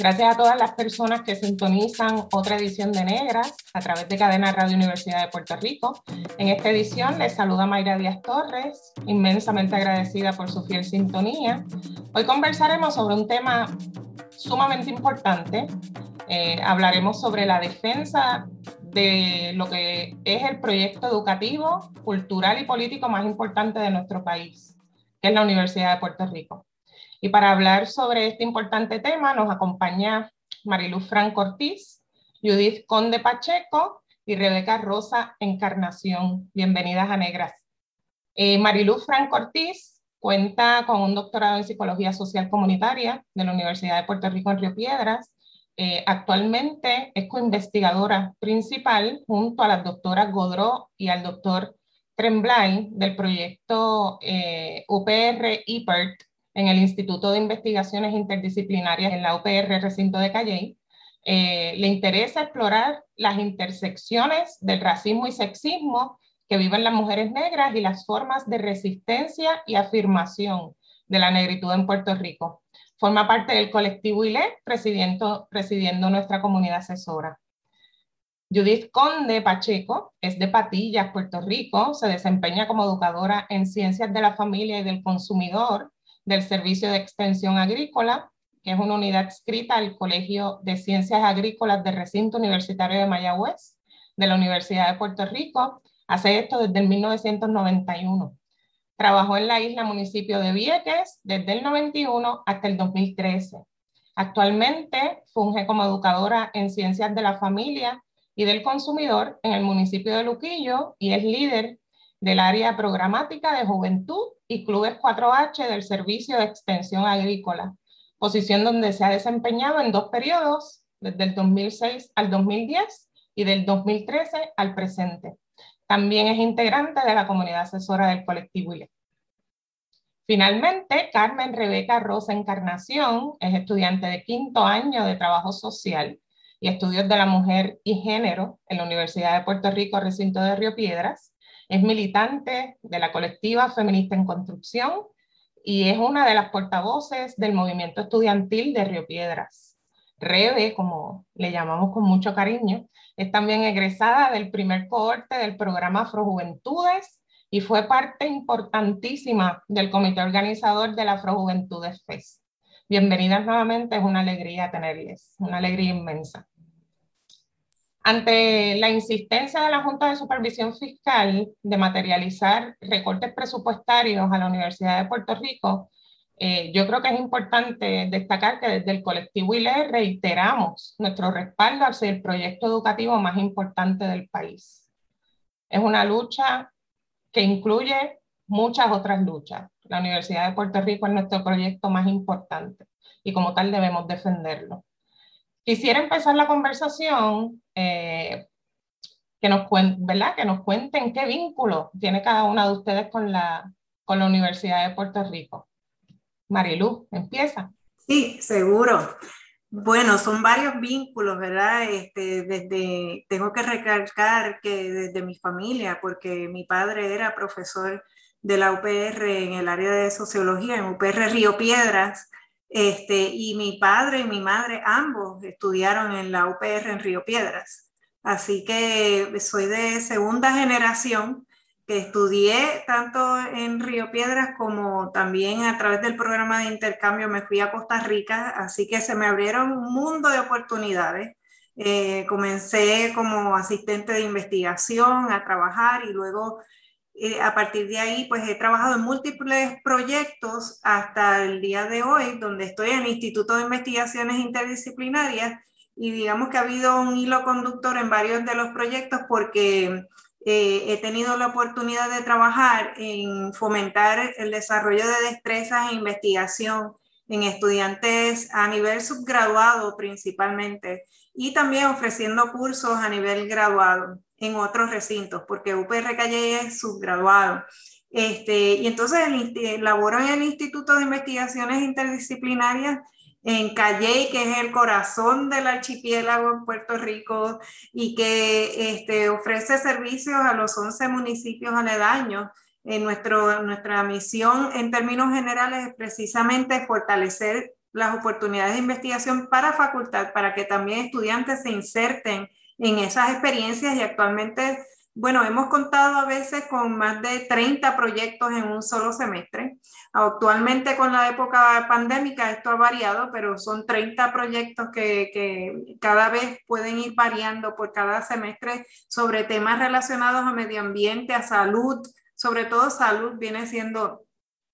Gracias a todas las personas que sintonizan otra edición de Negras a través de Cadena Radio Universidad de Puerto Rico. En esta edición les saluda Mayra Díaz Torres, inmensamente agradecida por su fiel sintonía. Hoy conversaremos sobre un tema sumamente importante. Eh, hablaremos sobre la defensa de lo que es el proyecto educativo, cultural y político más importante de nuestro país, que es la Universidad de Puerto Rico. Y para hablar sobre este importante tema nos acompaña Mariluz Franco Ortiz, Judith Conde Pacheco y Rebeca Rosa Encarnación. Bienvenidas a Negras. Eh, Mariluz Franco Ortiz cuenta con un doctorado en Psicología Social Comunitaria de la Universidad de Puerto Rico en Río Piedras. Eh, actualmente es coinvestigadora principal junto a las doctoras Godró y al doctor Tremblay del proyecto eh, UPR-IPERT en el Instituto de Investigaciones Interdisciplinarias en la UPR Recinto de Calley, eh, le interesa explorar las intersecciones del racismo y sexismo que viven las mujeres negras y las formas de resistencia y afirmación de la negritud en Puerto Rico. Forma parte del colectivo ILE, presidiendo, presidiendo nuestra comunidad asesora. Judith Conde Pacheco es de Patillas, Puerto Rico, se desempeña como educadora en ciencias de la familia y del consumidor del Servicio de Extensión Agrícola, que es una unidad escrita al Colegio de Ciencias Agrícolas del Recinto Universitario de Mayagüez, de la Universidad de Puerto Rico. Hace esto desde el 1991. Trabajó en la isla municipio de Vieques desde el 91 hasta el 2013. Actualmente funge como educadora en ciencias de la familia y del consumidor en el municipio de Luquillo y es líder del área programática de juventud y Clubes 4H del Servicio de Extensión Agrícola, posición donde se ha desempeñado en dos periodos, desde el 2006 al 2010 y del 2013 al presente. También es integrante de la comunidad asesora del colectivo ILE. Finalmente, Carmen Rebeca Rosa Encarnación es estudiante de quinto año de trabajo social y estudios de la mujer y género en la Universidad de Puerto Rico, recinto de Río Piedras, es militante de la colectiva Feminista en Construcción y es una de las portavoces del movimiento estudiantil de Río Piedras. Rebe, como le llamamos con mucho cariño, es también egresada del primer cohorte del programa Afrojuventudes y fue parte importantísima del comité organizador de la Afrojuventudes FES. Bienvenidas nuevamente, es una alegría tenerles, una alegría inmensa. Ante la insistencia de la Junta de Supervisión Fiscal de materializar recortes presupuestarios a la Universidad de Puerto Rico, eh, yo creo que es importante destacar que desde el colectivo ILE reiteramos nuestro respaldo hacia el proyecto educativo más importante del país. Es una lucha que incluye muchas otras luchas. La Universidad de Puerto Rico es nuestro proyecto más importante y como tal debemos defenderlo. Quisiera empezar la conversación eh, que, nos ¿verdad? que nos cuenten qué vínculo tiene cada una de ustedes con la, con la Universidad de Puerto Rico. Marilu, empieza. Sí, seguro. Bueno, son varios vínculos, ¿verdad? Este, desde, tengo que recalcar que desde mi familia, porque mi padre era profesor de la UPR en el área de sociología, en UPR Río Piedras, este, y mi padre y mi madre ambos estudiaron en la UPR en Río Piedras. Así que soy de segunda generación que estudié tanto en Río Piedras como también a través del programa de intercambio me fui a Costa Rica, así que se me abrieron un mundo de oportunidades. Eh, comencé como asistente de investigación a trabajar y luego eh, a partir de ahí, pues he trabajado en múltiples proyectos hasta el día de hoy, donde estoy en el Instituto de Investigaciones Interdisciplinarias y digamos que ha habido un hilo conductor en varios de los proyectos porque eh, he tenido la oportunidad de trabajar en fomentar el desarrollo de destrezas e investigación en estudiantes a nivel subgraduado principalmente y también ofreciendo cursos a nivel graduado en otros recintos, porque UPR Calle es subgraduado. Este, y entonces el, laboro en el Instituto de Investigaciones Interdisciplinarias en Calle, que es el corazón del archipiélago en Puerto Rico y que este, ofrece servicios a los 11 municipios aledaños. En nuestro, nuestra misión en términos generales es precisamente fortalecer las oportunidades de investigación para facultad, para que también estudiantes se inserten en esas experiencias y actualmente, bueno, hemos contado a veces con más de 30 proyectos en un solo semestre. Actualmente con la época pandémica esto ha variado, pero son 30 proyectos que, que cada vez pueden ir variando por cada semestre sobre temas relacionados a medio ambiente, a salud, sobre todo salud viene siendo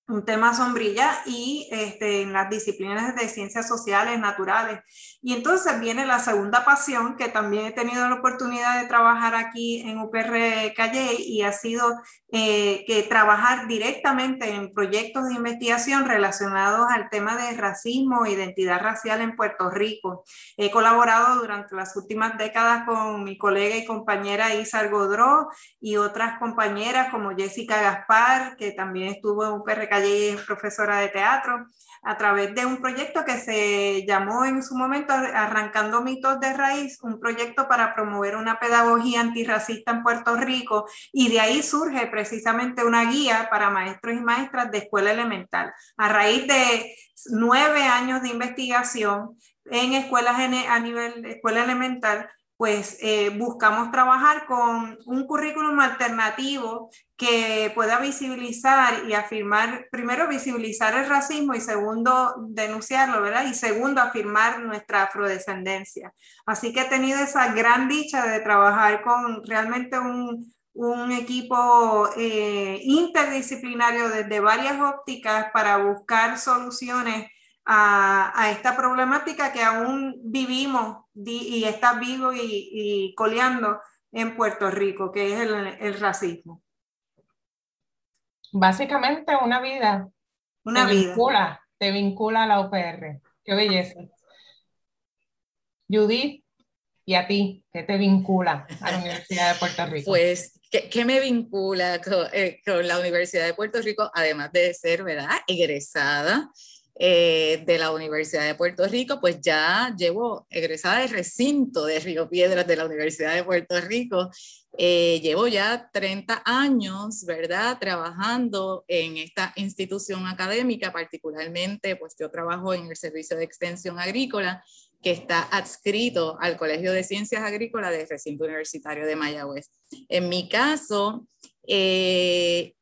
un tema sombrilla y este, en las disciplinas de ciencias sociales, naturales. Y entonces viene la segunda pasión, que también he tenido la oportunidad de trabajar aquí en UPR Calle y ha sido eh, que trabajar directamente en proyectos de investigación relacionados al tema de racismo e identidad racial en Puerto Rico. He colaborado durante las últimas décadas con mi colega y compañera Isa Godró y otras compañeras como Jessica Gaspar, que también estuvo en UPR Calle allí es profesora de teatro, a través de un proyecto que se llamó en su momento Arrancando mitos de raíz, un proyecto para promover una pedagogía antirracista en Puerto Rico y de ahí surge precisamente una guía para maestros y maestras de escuela elemental. A raíz de nueve años de investigación en escuelas a nivel de escuela elemental, pues eh, buscamos trabajar con un currículum alternativo que pueda visibilizar y afirmar, primero visibilizar el racismo y segundo denunciarlo, ¿verdad? Y segundo afirmar nuestra afrodescendencia. Así que he tenido esa gran dicha de trabajar con realmente un, equipo eh, interdisciplinario desde varias ópticas para buscar soluciones a, esta problemática que aún vivimos y está vivo y, coleando en Puerto Rico, que es el, racismo. Básicamente una vida. Una te vida. Vincula, te vincula a la UPR. Qué belleza. Judith, y a ti, ¿qué te vincula a la Universidad de Puerto Rico? Pues, ¿qué, me vincula con, eh, con, la Universidad de Puerto Rico? Además de ser, ¿verdad?, egresada eh, de la Universidad de Puerto Rico, pues ya llevo egresada del recinto de Río Piedras de la Universidad de Puerto Rico. Eh, llevo ya 30 años, ¿verdad?, trabajando en esta institución académica, particularmente, pues yo trabajo en el Servicio de Extensión Agrícola, que está adscrito al Colegio de Ciencias Agrícolas del Recinto Universitario de Mayagüez. En mi caso, eh,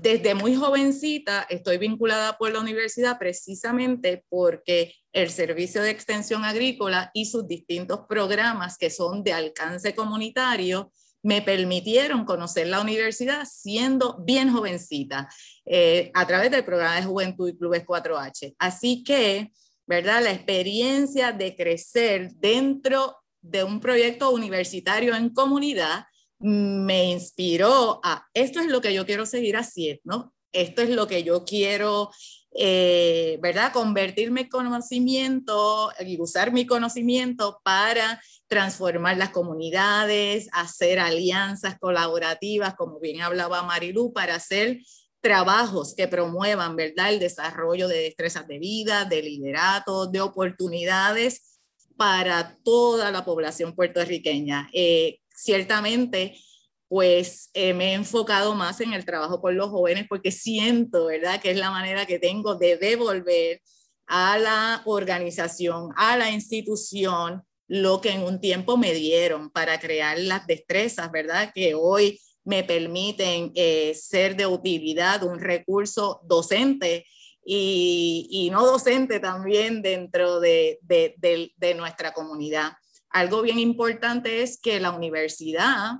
desde muy jovencita estoy vinculada por la universidad precisamente porque el Servicio de Extensión Agrícola y sus distintos programas que son de alcance comunitario me permitieron conocer la universidad siendo bien jovencita eh, a través del programa de Juventud y Clubes 4H. Así que, ¿verdad? La experiencia de crecer dentro de un proyecto universitario en comunidad me inspiró a, esto es lo que yo quiero seguir haciendo, esto es lo que yo quiero, eh, ¿verdad? Convertir mi conocimiento y usar mi conocimiento para transformar las comunidades, hacer alianzas colaborativas, como bien hablaba Marilu, para hacer trabajos que promuevan, ¿verdad? El desarrollo de destrezas de vida, de liderato, de oportunidades para toda la población puertorriqueña. Eh, ciertamente, pues eh, me he enfocado más en el trabajo con los jóvenes porque siento, ¿verdad?, que es la manera que tengo de devolver a la organización, a la institución, lo que en un tiempo me dieron para crear las destrezas, ¿verdad?, que hoy me permiten eh, ser de utilidad, un recurso docente y, no docente también dentro de, de, de nuestra comunidad. Algo bien importante es que la universidad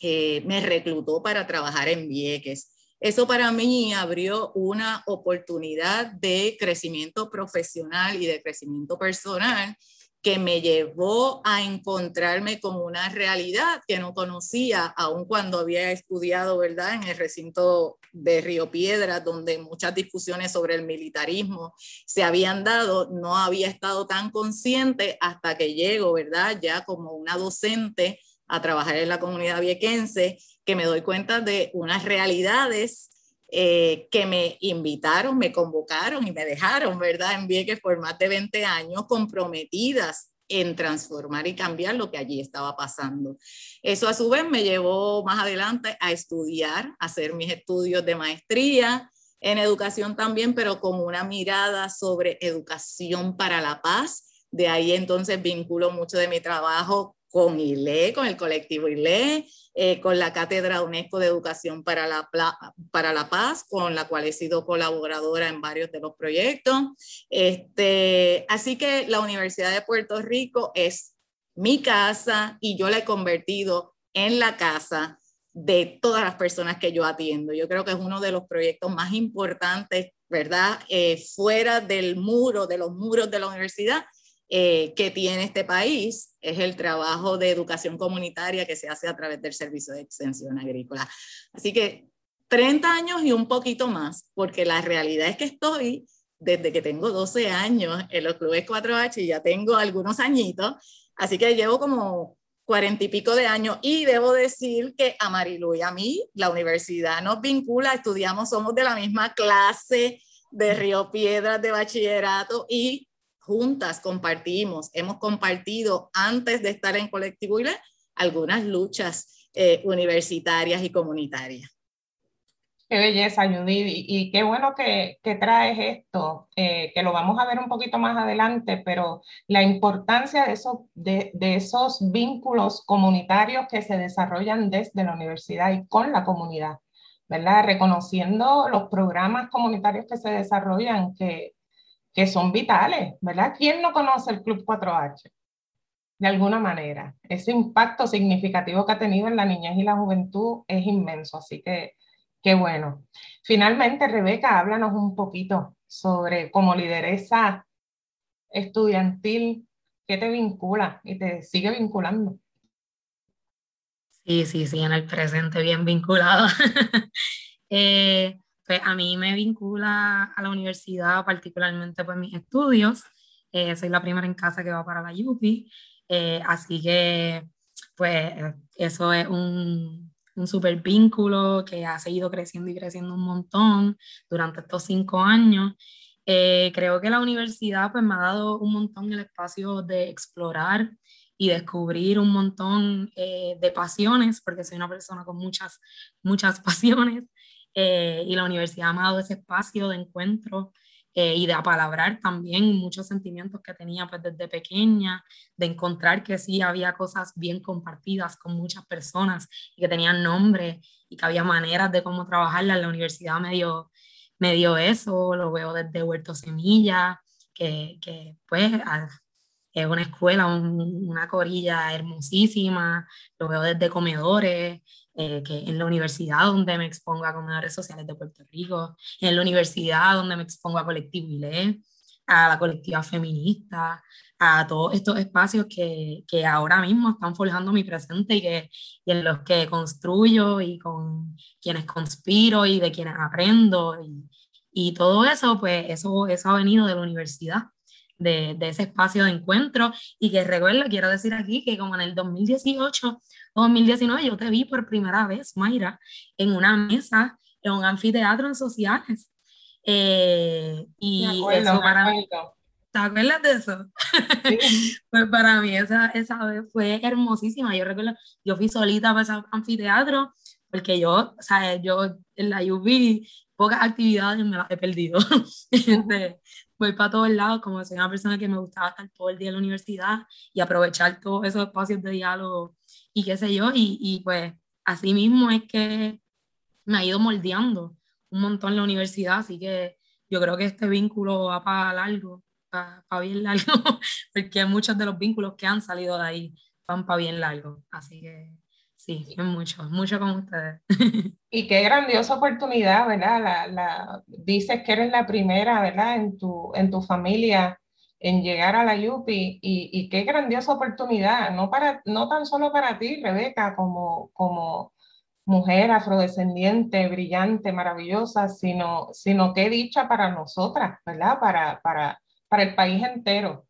eh, me reclutó para trabajar en Vieques. Eso para mí abrió una oportunidad de crecimiento profesional y de crecimiento personal que me llevó a encontrarme con una realidad que no conocía, aun cuando había estudiado, ¿verdad?, en el recinto de Río Piedra, donde muchas discusiones sobre el militarismo se habían dado, no había estado tan consciente hasta que llego, ¿verdad?, ya como una docente a trabajar en la comunidad viequense, que me doy cuenta de unas realidades eh, que me invitaron, me convocaron y me dejaron, ¿verdad? En Vieques por de 20 años comprometidas en transformar y cambiar lo que allí estaba pasando. Eso a su vez me llevó más adelante a estudiar, a hacer mis estudios de maestría en educación también, pero con una mirada sobre educación para la paz. De ahí entonces vinculo mucho de mi trabajo con ILE, con el colectivo ILE, eh, con la Cátedra UNESCO de Educación para la, para la Paz, con la cual he sido colaboradora en varios de los proyectos. Este, así que la Universidad de Puerto Rico es mi casa y yo la he convertido en la casa de todas las personas que yo atiendo. Yo creo que es uno de los proyectos más importantes, ¿verdad? Eh, fuera del muro, de los muros de la universidad, eh, que tiene este país es el trabajo de educación comunitaria que se hace a través del Servicio de Extensión Agrícola. Así que 30 años y un poquito más, porque la realidad es que estoy desde que tengo 12 años en los clubes 4H y ya tengo algunos añitos, así que llevo como cuarenta y pico de años y debo decir que a Marilu y a mí la universidad nos vincula, estudiamos, somos de la misma clase de Río Piedras de bachillerato y juntas compartimos, hemos compartido antes de estar en Colectivo ILE algunas luchas eh, universitarias y comunitarias. Qué belleza, Judith, y, qué bueno que, que traes esto, eh, que lo vamos a ver un poquito más adelante, pero la importancia de, eso, de, de, esos vínculos comunitarios que se desarrollan desde la universidad y con la comunidad, ¿verdad? Reconociendo los programas comunitarios que se desarrollan, que, que son vitales, ¿verdad? ¿Quién no conoce el Club 4H? De alguna manera, ese impacto significativo que ha tenido en la niñez y la juventud es inmenso, así que qué bueno. Finalmente, Rebeca, háblanos un poquito sobre cómo lideresa estudiantil, ¿qué te vincula y te sigue vinculando? Sí, sí, sí, en el presente bien vinculado. eh, pues a mí me vincula a la universidad, particularmente pues mis estudios. Eh, soy la primera en casa que va para la UPI, eh, así que pues eso es un, un súper vínculo que ha seguido creciendo y creciendo un montón durante estos cinco años. Eh, creo que la universidad pues me ha dado un montón el espacio de explorar y descubrir un montón de pasiones, porque soy una persona con muchas, muchas pasiones. Eh, y la universidad me ha dado ese espacio de encuentro eh, y de apalabrar también muchos sentimientos que tenía pues desde pequeña, de encontrar que sí había cosas bien compartidas con muchas personas y que tenían nombre y que había maneras de cómo trabajarla. La universidad me dio, me dio eso, lo veo desde Huerto Semilla, que, que pues es una escuela, una corilla hermosísima, lo veo desde comedores, eh, que en la universidad donde me expongo a comedores sociales de Puerto Rico, en la universidad donde me expongo a Colectivo ILE, a la colectiva feminista, a todos estos espacios que, que, ahora mismo están forjando mi presente y, que, y en los que construyo y con quienes conspiro y de quienes aprendo y, y todo eso, pues eso, eso ha venido de la universidad. De, de, ese espacio de encuentro y que recuerdo, quiero decir aquí que como en el 2018 2019 yo te vi por primera vez, Mayra, en una mesa, en un anfiteatro en sociales. Eh, y eso para mí, ¿te acuerdas de eso? pues para mí esa, esa vez fue hermosísima. Yo recuerdo, yo fui solita para ese anfiteatro porque yo, o sea, yo en la UV pocas actividades me las he perdido. Este, voy para todos lados, como soy una persona que me gustaba estar todo el día en la universidad y aprovechar todos esos espacios de diálogo y qué sé yo, y, y pues así mismo es que me ha ido moldeando un montón la universidad, así que yo creo que este vínculo va para largo, para, bien largo, porque muchos de los vínculos que han salido de ahí van para bien largo, así que sí, mucho, mucho con ustedes. Y qué grandiosa oportunidad, ¿verdad? La, la, dices que eres la primera, ¿verdad? En tu, en tu familia en llegar a la UPI y, y, qué grandiosa oportunidad, no, para, no tan solo para ti, Rebeca, como, como mujer afrodescendiente, brillante, maravillosa, sino, sino qué dicha para nosotras, ¿verdad? Para, para, para el país entero,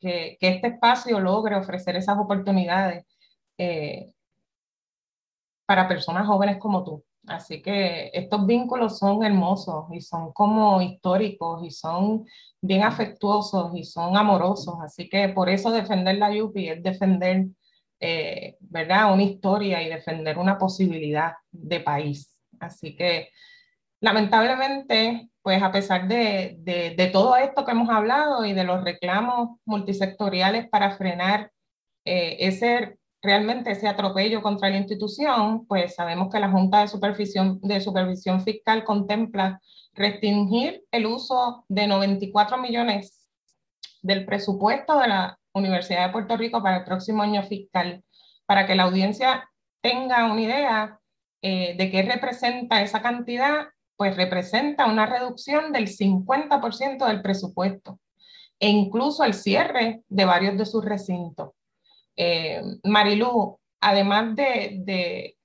que, que este espacio logre ofrecer esas oportunidades eh, para personas jóvenes como tú. Así que estos vínculos son hermosos y son como históricos y son bien afectuosos y son amorosos. Así que por eso defender la UPI es defender, eh, ¿verdad? Una historia y defender una posibilidad de país. Así que lamentablemente, pues a pesar de, de, todo esto que hemos hablado y de los reclamos multisectoriales para frenar eh, ese realmente ese atropello contra la institución, pues sabemos que la Junta de Supervisión, Fiscal contempla restringir el uso de 94 millones del presupuesto de la Universidad de Puerto Rico para el próximo año fiscal, para que la audiencia tenga una idea eh, de qué representa esa cantidad, pues representa una reducción del 50% del presupuesto e incluso el cierre de varios de sus recintos. Eh, Marilu, además de,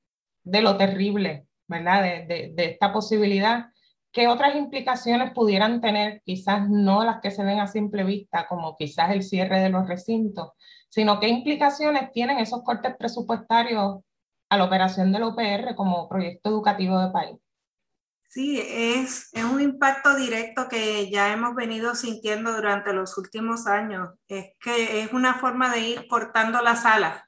de, lo terrible, ¿verdad? De, de, esta posibilidad, ¿qué otras implicaciones pudieran tener? Quizás no las que se ven a simple vista, como quizás el cierre de los recintos, sino qué implicaciones tienen esos cortes presupuestarios a la operación del OPR como proyecto educativo de país. Sí, es, es, un impacto directo que ya hemos venido sintiendo durante los últimos años. Es que es una forma de ir cortando las alas,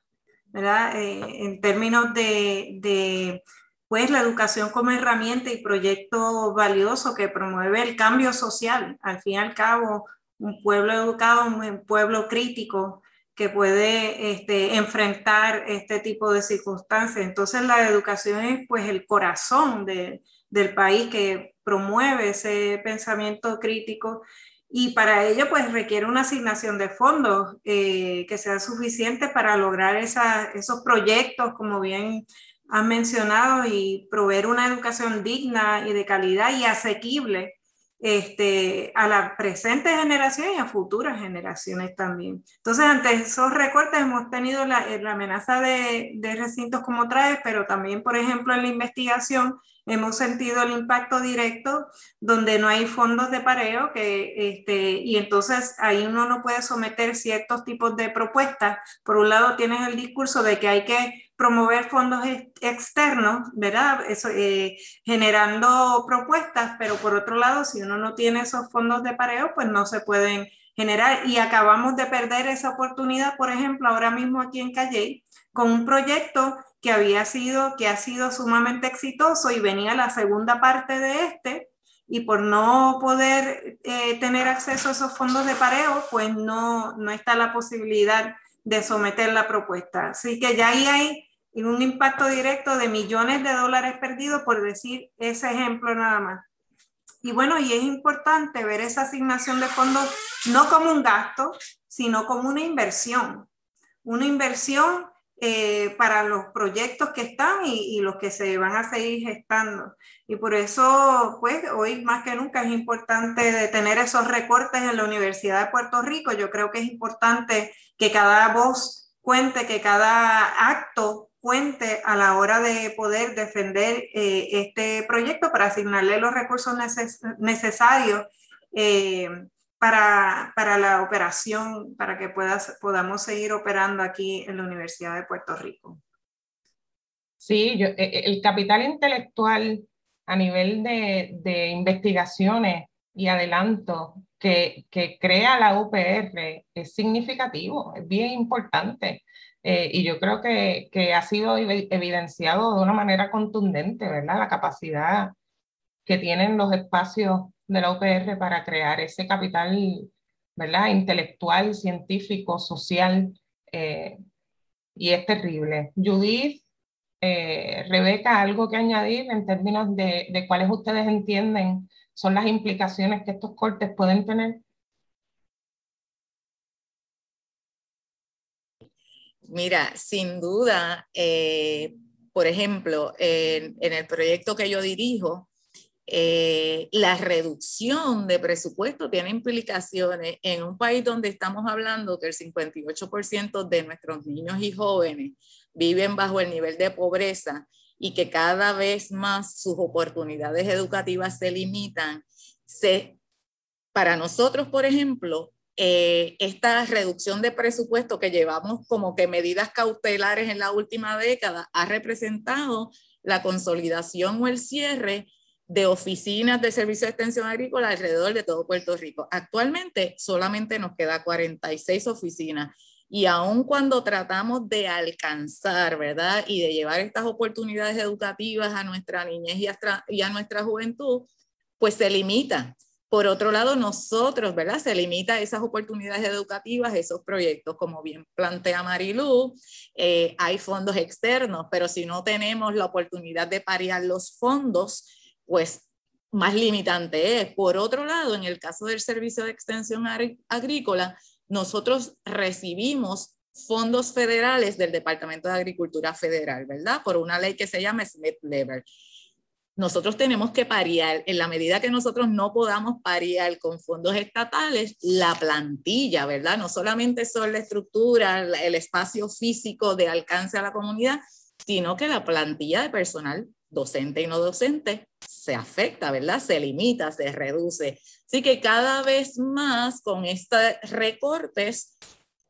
¿verdad? Eh, en términos de, de, pues, la educación como herramienta y proyecto valioso que promueve el cambio social. Al fin y al cabo, un pueblo educado, un pueblo crítico que puede este, enfrentar este tipo de circunstancias. Entonces, la educación es pues el corazón de del país que promueve ese pensamiento crítico. Y para ello pues requiere una asignación de fondos eh, que sea suficiente para lograr esos proyectos como bien han mencionado y proveer una educación digna y de calidad y asequible este, a la presente generación y a futuras generaciones también. Entonces, ante esos recortes hemos tenido la, la amenaza de, recintos como traes, pero también, por ejemplo, en la investigación hemos sentido el impacto directo donde no hay fondos de pareo que, este, y entonces ahí uno no puede someter ciertos tipos de propuestas. Por un lado tienes el discurso de que hay que promover fondos externos, ¿verdad? Eso, eh, generando propuestas, pero por otro lado, si uno no tiene esos fondos de pareo, pues no se pueden generar. Y acabamos de perder esa oportunidad, por ejemplo, ahora mismo aquí en Calle, con un proyecto que había sido, que ha sido sumamente exitoso y venía la segunda parte de este, y por no poder eh, tener acceso a esos fondos de pareo, pues no, no está la posibilidad de someter la propuesta. Así que ya ahí hay un impacto directo de millones de dólares perdidos, por decir ese ejemplo nada más. Y bueno, y es importante ver esa asignación de fondos no como un gasto, sino como una inversión. Una inversión eh, para los proyectos que están y, los que se van a seguir gestando. Y por eso, pues, hoy más que nunca es importante detener esos recortes en la Universidad de Puerto Rico. Yo creo que es importante que cada voz cuente, que cada acto cuente a la hora de poder defender eh, este proyecto para asignarle los recursos necesarios eh, para, para, la operación, para que puedas, podamos seguir operando aquí en la Universidad de Puerto Rico. Sí, yo, e, e, el capital intelectual a nivel de, de investigaciones y adelanto que, que, crea la UPR es significativo, es bien importante. Eh, y yo creo que, que, ha sido evidenciado de una manera contundente, ¿verdad? La capacidad que tienen los espacios de la UPR para crear ese capital, ¿verdad? Intelectual, científico, social, eh, y es terrible. Judith, eh, Rebeca, ¿algo que añadir en términos de, de cuáles ustedes entienden son las implicaciones que estos cortes pueden tener? Mira, sin duda, eh, por ejemplo, en, el proyecto que yo dirijo, eh, la reducción de presupuesto tiene implicaciones en un país donde estamos hablando que el 58% de nuestros niños y jóvenes viven bajo el nivel de pobreza y que cada vez más sus oportunidades educativas se limitan. Se, para nosotros, por ejemplo, eh, esta reducción de presupuesto que llevamos como que medidas cautelares en la última década ha representado la consolidación o el cierre de oficinas de servicio de extensión agrícola alrededor de todo Puerto Rico. Actualmente solamente nos queda 46 oficinas y aun cuando tratamos de alcanzar, ¿verdad? Y de llevar estas oportunidades educativas a nuestra niñez y a, y a nuestra juventud, pues se limita. Por otro lado, nosotros, ¿verdad? Se limita esas oportunidades educativas, esos proyectos, como bien plantea Marilu, eh, hay fondos externos, pero si no tenemos la oportunidad de parear los fondos, pues más limitante es. Por otro lado, en el caso del Servicio de Extensión Agrícola, nosotros recibimos fondos federales del Departamento de Agricultura Federal, ¿verdad? Por una ley que se llama Smith Lever nosotros tenemos que pariar, en la medida que nosotros no podamos pariar con fondos estatales, la plantilla, ¿verdad? No solamente son la estructura, el espacio físico de alcance a la comunidad, sino que la plantilla de personal docente y no docente se afecta, ¿verdad? Se limita, se reduce. Así que cada vez más con estos recortes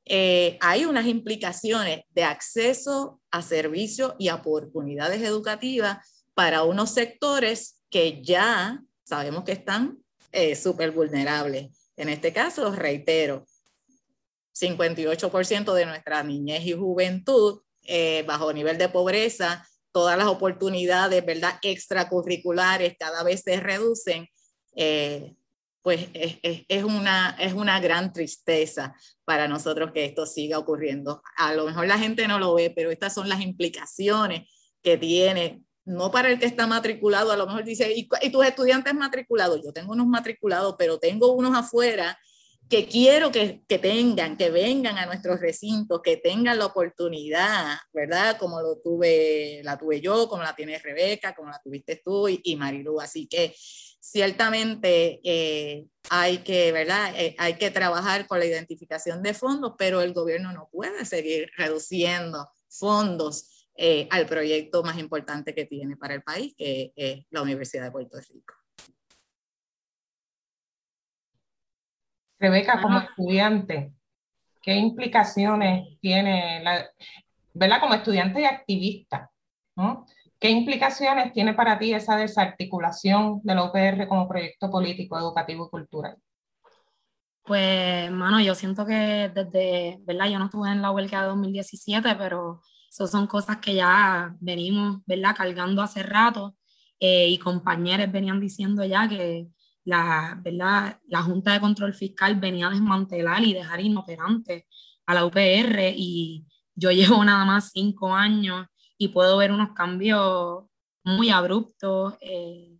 eh, hay unas implicaciones de acceso a servicios y oportunidades educativas para unos sectores que ya sabemos que están eh, súper vulnerables. En este caso, reitero, 58% de nuestra niñez y juventud eh, bajo nivel de pobreza, todas las oportunidades, ¿verdad?, extracurriculares cada vez se reducen, eh, pues es, es, una, es una gran tristeza para nosotros que esto siga ocurriendo. A lo mejor la gente no lo ve, pero estas son las implicaciones que tiene no para el que está matriculado, a lo mejor dice, ¿y, tus estudiantes matriculados? Yo tengo unos matriculados, pero tengo unos afuera que quiero que, que, tengan, que vengan a nuestros recintos, que tengan la oportunidad, ¿verdad? Como lo tuve, la tuve yo, como la tiene Rebeca, como la tuviste tú y, y Marilu. Así que ciertamente eh, hay que, ¿verdad? Eh, hay que trabajar con la identificación de fondos, pero el gobierno no puede seguir reduciendo fondos eh, al proyecto más importante que tiene para el país, que es la Universidad de Puerto Rico. Rebeca, como estudiante, ¿qué implicaciones tiene, la, ¿verdad? Como estudiante y activista, ¿qué implicaciones tiene para ti esa desarticulación de la UPR como proyecto político, educativo y cultural? Pues, mano, yo siento que desde, ¿verdad? Yo no estuve en la huelga de 2017, pero eso son cosas que ya venimos, ¿verdad? Cargando hace rato eh, y compañeros venían diciendo ya que la, ¿verdad? la Junta de Control Fiscal venía a desmantelar y dejar inoperante a la UPR y yo llevo nada más cinco años y puedo ver unos cambios muy abruptos eh,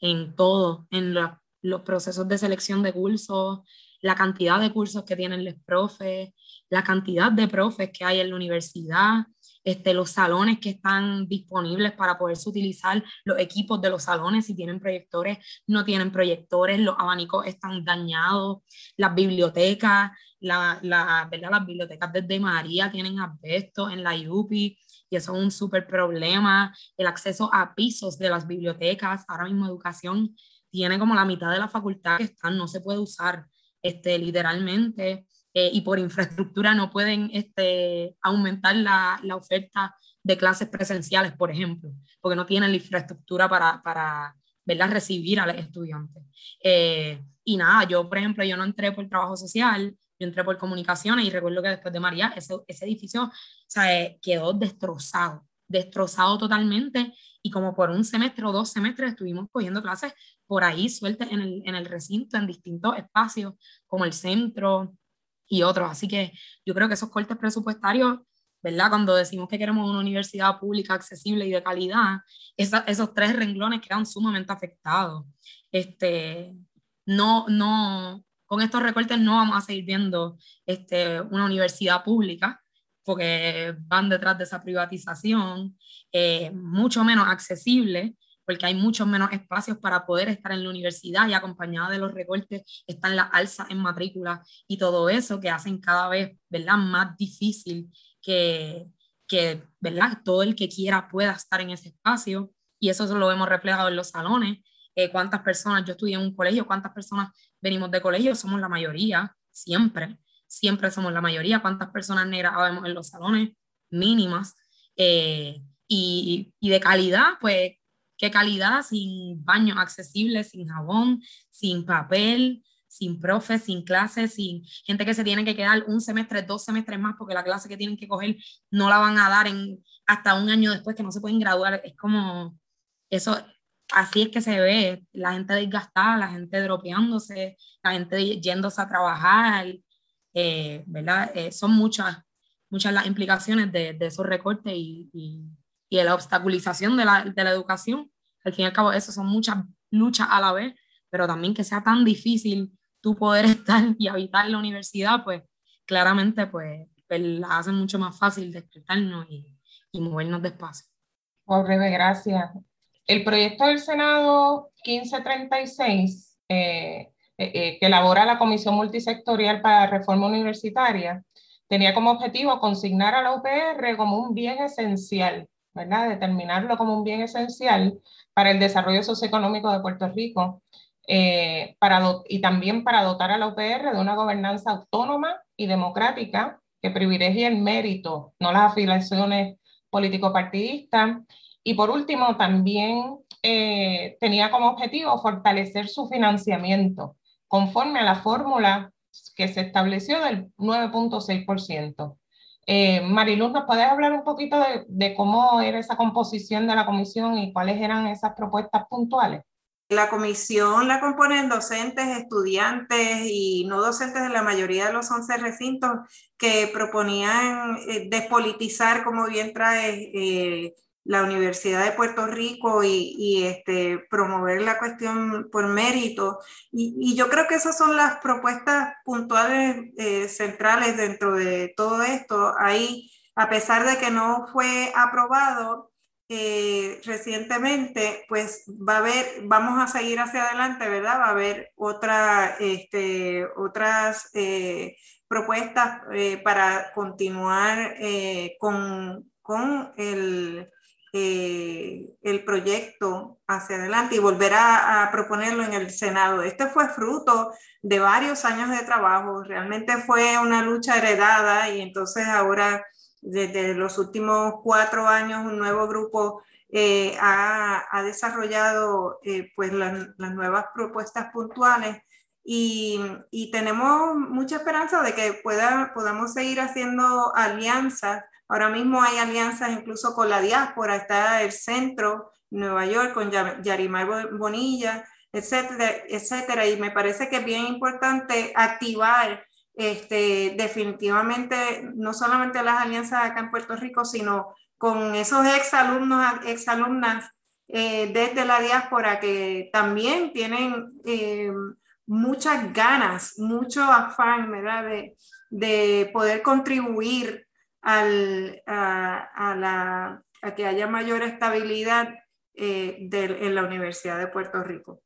en todo, en los procesos de selección de cursos, la cantidad de cursos que tienen los profes, la cantidad de profes que hay en la universidad, este, los salones que están disponibles para poderse utilizar, los equipos de los salones, si tienen proyectores, no tienen proyectores, los abanicos están dañados, las bibliotecas, la, la, ¿verdad? las bibliotecas desde María tienen asbesto en la IUPI y eso es un súper problema, el acceso a pisos de las bibliotecas, ahora mismo educación tiene como la mitad de la facultad que están, no se puede usar este, literalmente. Eh, y por infraestructura no pueden este, aumentar la, la, oferta de clases presenciales, por ejemplo, porque no tienen la infraestructura para, para ¿verdad? recibir a los estudiantes. Eh, y nada, yo, por ejemplo, yo no entré por trabajo social, yo entré por comunicaciones y recuerdo que después de María, ese, ese edificio o eh, quedó destrozado, destrozado totalmente y como por un semestre o dos semestres estuvimos cogiendo clases por ahí sueltas en el, en el recinto, en distintos espacios, como el centro, y otros. Así que yo creo que esos cortes presupuestarios, ¿verdad? Cuando decimos que queremos una universidad pública accesible y de calidad, esos tres renglones quedan sumamente afectados. Este, no, no, con estos recortes no vamos a seguir viendo este, una universidad pública. porque van detrás de esa privatización, eh, mucho menos accesible, porque hay muchos menos espacios para poder estar en la universidad y acompañada de los recortes están las alzas en matrícula y todo eso que hacen cada vez, ¿verdad?, más difícil que, que, ¿verdad?, todo el que quiera pueda estar en ese espacio y eso lo vemos reflejado en los salones. Eh, cuántas personas, yo estudié en un colegio, cuántas personas venimos de colegio, somos la mayoría, siempre siempre somos la mayoría. ¿Cuántas personas negras vemos en los salones? Mínimas. Eh, y, y, de calidad, pues, ¿qué calidad? Sin baños accesibles, sin jabón, sin papel, sin profes, sin clases, sin gente que se tiene que quedar un semestre, dos semestres más porque la clase que tienen que coger no la van a dar en, hasta un año después que no se pueden graduar. Es como, eso, así es que se ve, la gente desgastada, la gente dropeándose, la gente yéndose a trabajar, eh, ¿verdad? Eh, son muchas, muchas las implicaciones de, de esos recortes y, y, y, la obstaculización de la, de la educación. Al fin y al cabo, eso son muchas luchas a la vez, pero también que sea tan difícil tú poder estar y habitar la universidad, pues claramente pues, pues la hacen mucho más fácil despertarnos y, y movernos despacio. Por breve, gracias. El proyecto del Senado 1536 eh, eh, eh, que elabora la Comisión Multisectorial para Reforma Universitaria, tenía como objetivo consignar a la UPR como un bien esencial, Determinarlo como un bien esencial para el desarrollo socioeconómico de Puerto Rico eh, para y también para dotar a la UPR de una gobernanza autónoma y democrática que privilegie el mérito, no las afiliaciones político-partidistas. Y por último, también tenía como objetivo fortalecer su financiamiento conforme a la fórmula que se estableció del 9.6%. Eh, Mariluz, ¿nos puedes hablar un poquito de, cómo era esa composición de la comisión y cuáles eran esas propuestas puntuales? La comisión la componen docentes, estudiantes y no docentes de la mayoría de los 11 recintos que proponían eh, despolitizar, como bien trae eh, la Universidad de Puerto Rico y, este, promover la cuestión por mérito. Y, yo creo que esas son las propuestas puntuales eh, centrales dentro de todo esto. Ahí, a pesar de que no fue aprobado eh, recientemente, pues va a haber, vamos a seguir hacia adelante, ¿verdad? Va a haber otra, este, otras eh, propuestas para continuar con, con el eh, el proyecto hacia adelante y volver a, proponerlo en el Senado. Este fue fruto de varios años de trabajo, realmente fue una lucha heredada y entonces ahora desde los últimos cuatro años un nuevo grupo eh, ha, ha, desarrollado eh, pues las, las nuevas propuestas puntuales y, tenemos mucha esperanza de que pueda, podamos seguir haciendo alianzas Ahora mismo hay alianzas incluso con la diáspora, está el centro, Nueva York, con Yarimay Bonilla, etcétera, etcétera. Y me parece que es bien importante activar este, definitivamente no solamente las alianzas acá en Puerto Rico, sino con esos exalumnos, exalumnas eh, desde la diáspora que también tienen eh, muchas ganas, mucho afán, ¿verdad? De, de poder contribuir al, a, la, a, que haya mayor estabilidad eh, en la Universidad de Puerto Rico.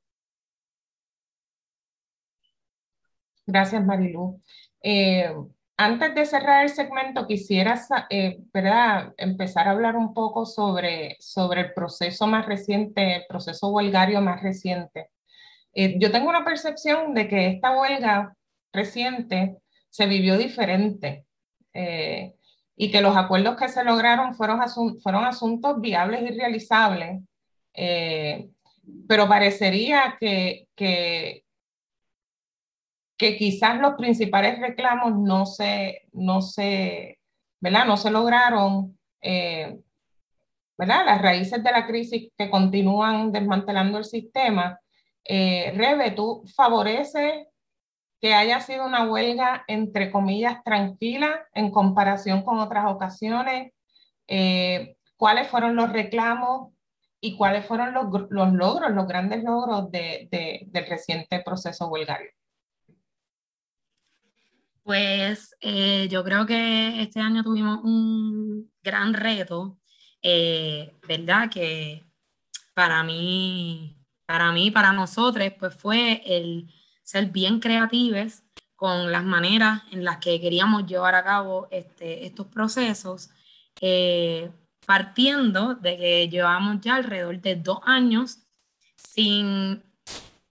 Gracias, Marilu. Eh, antes de cerrar el segmento, quisiera eh, ¿verdad? empezar a hablar un poco sobre, sobre el proceso más reciente, el proceso huelgario más reciente. Yo tengo una percepción de que esta huelga reciente se vivió diferente y que los acuerdos que se lograron fueron, fueron asuntos viables y realizables, eh, pero parecería que, que, que, quizás los principales reclamos no se, no se, ¿verdad? No se lograron, eh, ¿verdad? Las raíces de la crisis que continúan desmantelando el sistema. Eh, Rebe, ¿tú favoreces que haya sido una huelga, entre comillas, tranquila en comparación con otras ocasiones, eh, cuáles fueron los reclamos y cuáles fueron los, los logros, los grandes logros de, de, del reciente proceso huelgario. Pues eh, yo creo que este año tuvimos un gran reto, ¿verdad? Que para mí, para mí, para nosotros, pues fue el ser bien creativos con las maneras en las que queríamos llevar a cabo este, estos procesos, eh, partiendo de que llevamos ya alrededor de dos años sin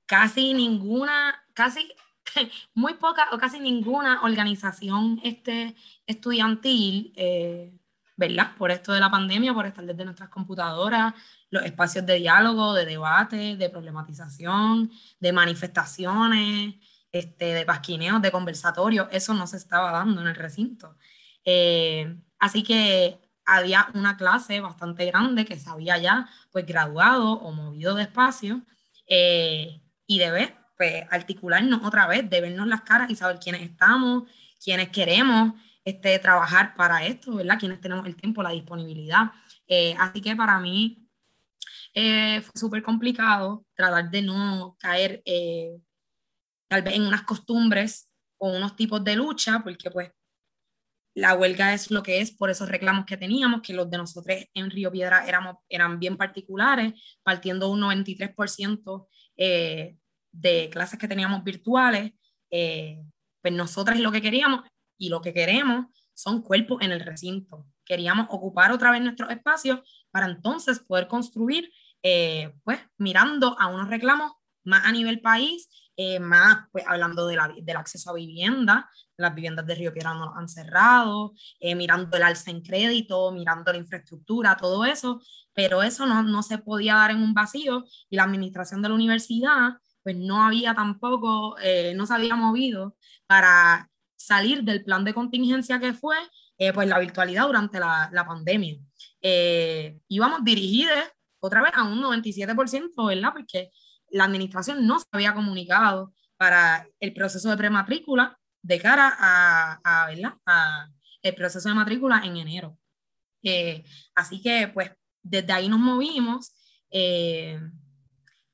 casi ninguna, casi muy poca o casi ninguna organización este, estudiantil, eh, ¿verdad? Por esto de la pandemia, por estar desde nuestras computadoras, los espacios de diálogo, de debate, de problematización, de manifestaciones, este, de pasquineos, de conversatorios, eso no se estaba dando en el recinto. Eh, así que había una clase bastante grande que se había ya pues graduado o movido de espacio eh, y de ver pues, articularnos otra vez, de vernos las caras y saber quiénes estamos, quiénes queremos este, trabajar para esto, ¿verdad? Quiénes tenemos el tiempo, la disponibilidad. Eh, así que para mí eh, fue súper complicado tratar de no caer eh, tal vez en unas costumbres o unos tipos de lucha, porque pues la huelga es lo que es por esos reclamos que teníamos, que los de nosotros en Río Piedra éramos, eran bien particulares, partiendo un 93% eh, de clases que teníamos virtuales, eh, pues nosotras lo que queríamos y lo que queremos son cuerpos en el recinto. Queríamos ocupar otra vez nuestros espacios para entonces poder construir, eh, pues mirando a unos reclamos más a nivel país, eh, más pues hablando de la, del acceso a vivienda, las viviendas de Río Piedra no han cerrado, mirando el alza en crédito, mirando la infraestructura, todo eso, pero eso no, no se podía dar en un vacío y la administración de la universidad pues no había tampoco, eh, no se había movido para salir del plan de contingencia que fue eh, pues la virtualidad durante la, la pandemia. Eh, íbamos dirigidos otra vez a un 97%, ¿verdad? Porque la administración no se había comunicado para el proceso de prematrícula de cara a, a, ¿verdad? a el proceso de matrícula en enero. así que pues desde ahí nos movimos.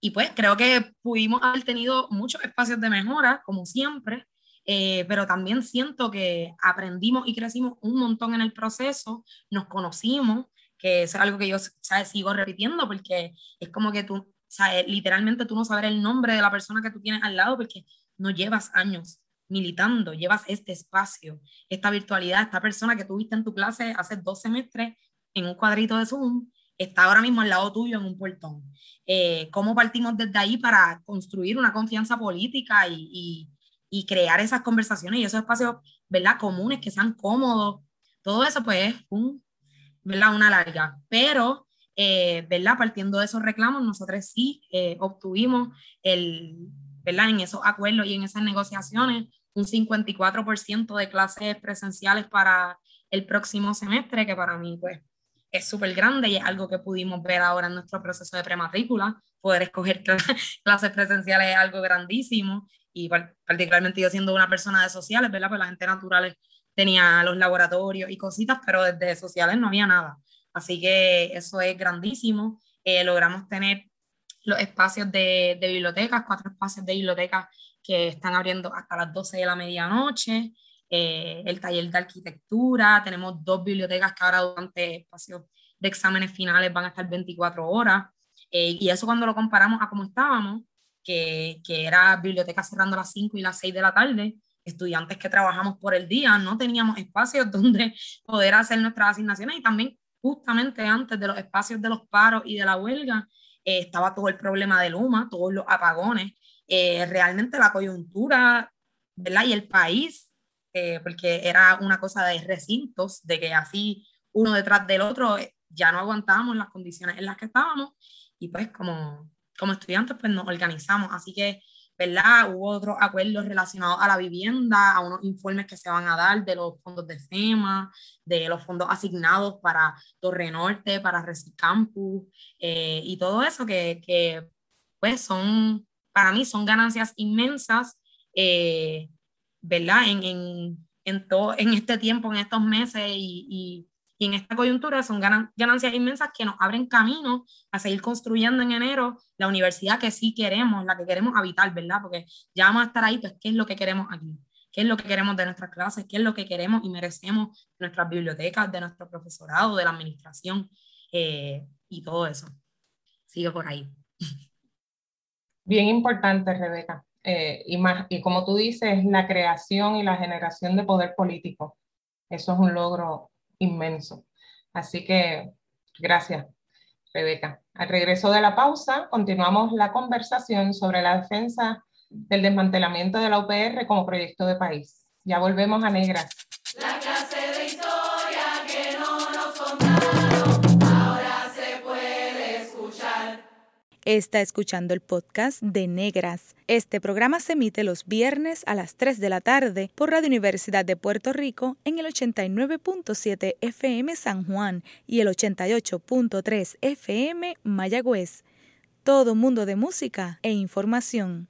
Y pues creo que pudimos haber tenido muchos espacios de mejora, como siempre, eh, pero también siento que aprendimos y crecimos un montón en el proceso, nos conocimos, que es algo que yo sigo repitiendo, porque es como que tú, ¿sabes? literalmente tú no sabes el nombre de la persona que tú tienes al lado, porque no llevas años militando, llevas este espacio, esta virtualidad, esta persona que tuviste en tu clase hace dos semestres en un cuadrito de Zoom, está ahora mismo al lado tuyo en un portón. Eh, ¿Cómo partimos desde ahí para construir una confianza política y, y, crear esas conversaciones y esos espacios, ¿verdad? Comunes que sean cómodos. Todo eso, pues, es un, ¿verdad? Una larga. Pero, eh, ¿verdad? Partiendo de esos reclamos, nosotros sí eh, obtuvimos el, ¿verdad? En esos acuerdos y en esas negociaciones, un 54% de clases presenciales para el próximo semestre, que para mí, pues, es súper grande y es algo que pudimos ver ahora en nuestro proceso de prematrícula. Poder escoger clases presenciales es algo grandísimo y particularmente yo siendo una persona de sociales, ¿verdad? Pues la gente naturales tenía los laboratorios y cositas, pero desde sociales no había nada. Así que eso es grandísimo. Eh, logramos tener los espacios de, de bibliotecas, cuatro espacios de bibliotecas que están abriendo hasta las 12 de la medianoche. Eh, el taller de arquitectura, tenemos dos bibliotecas que ahora durante espacios de exámenes finales van a estar 24 horas, eh, y eso cuando lo comparamos a cómo estábamos, que, que era biblioteca cerrando a las 5 y las 6 de la tarde, estudiantes que trabajamos por el día, no teníamos espacios donde poder hacer nuestras asignaciones y también justamente antes de los espacios de los paros y de la huelga, eh, estaba todo el problema del Luma, todos los apagones, realmente la coyuntura, ¿verdad? Y el país eh, porque era una cosa de recintos, de que así uno detrás del otro eh, ya no aguantábamos las condiciones en las que estábamos y pues como, como estudiantes pues nos organizamos. Así que, ¿verdad? Hubo otros acuerdos relacionados a la vivienda, a unos informes que se van a dar de los fondos de FEMA, de los fondos asignados para Torre Norte, para Recicampus eh, y todo eso que, que, pues son, para mí son ganancias inmensas. Eh, ¿verdad? En, en, en, todo, en este tiempo, en estos meses y, y, y en esta coyuntura son ganancias inmensas que nos abren camino a seguir construyendo en enero la universidad que sí queremos, la que queremos habitar, ¿verdad? Porque ya vamos a estar ahí, pues, ¿qué es lo que queremos aquí? qué es lo que queremos de nuestras clases, qué es lo que queremos y merecemos de nuestras bibliotecas, de nuestro profesorado, de la administración eh, y todo eso. Sigue por ahí. Bien importante, Rebeca. Eh, y, más, y como tú dices, la creación y la generación de poder político. Eso es un logro inmenso. Así que gracias, Rebeca. Al regreso de la pausa, continuamos la conversación sobre la defensa del desmantelamiento de la UPR como proyecto de país. Ya volvemos a Negras. Está escuchando el podcast de Negras. Este programa se emite los viernes a las 3 de la tarde por Radio Universidad de Puerto Rico en el 89.7 FM San Juan y el 88.3 FM Mayagüez. Todo mundo de música e información.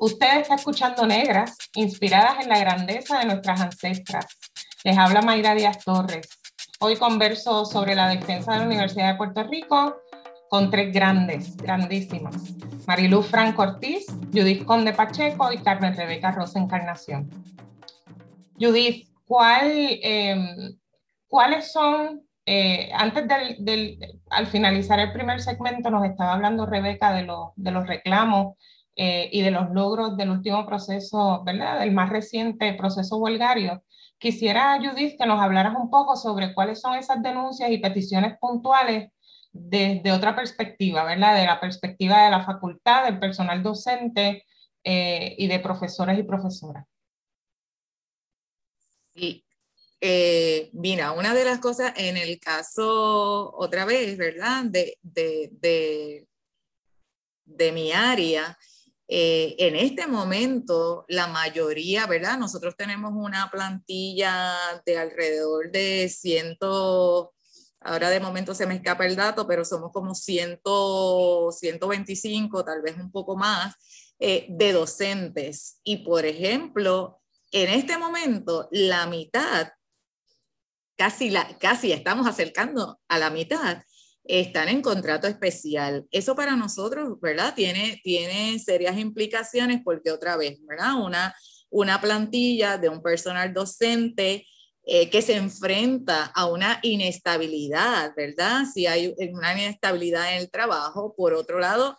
Usted está escuchando Negras, inspiradas en la grandeza de nuestras ancestras. Les habla Mayra Díaz Torres. Hoy converso sobre la defensa de la Universidad de Puerto Rico con tres grandes, grandísimas. Mariluz Franco Ortiz, Judith Conde Pacheco y Carmen Rebeca Rosa Encarnación. Judith, ¿cuál, em, ¿cuáles son, eh, antes del, al finalizar el primer segmento nos estaba hablando Rebeca de, de los reclamos eh, y de los logros del último proceso, ¿verdad? Del más reciente proceso huelgario. Quisiera, Judith, que nos hablaras un poco sobre cuáles son esas denuncias y peticiones puntuales desde otra perspectiva, ¿verdad? De la perspectiva de la facultad, del personal docente eh, y de profesores y profesoras. Sí. Eh, mira, una de las cosas en el caso, otra vez, ¿verdad? De, de, de, de mi área, eh, en este momento, la mayoría, ¿verdad? Nosotros tenemos una plantilla de alrededor de 100, ahora de momento se me escapa el dato, pero somos como 100, 125, tal vez un poco más, eh, de docentes. Y por ejemplo, en este momento, la mitad, casi, la, casi estamos acercando a la mitad, están en contrato especial. Eso para nosotros, ¿verdad? Tiene, tiene serias implicaciones porque otra vez, ¿verdad? Una, una plantilla de un personal docente eh, que se enfrenta a una inestabilidad, ¿verdad? Si hay una inestabilidad en el trabajo, por otro lado,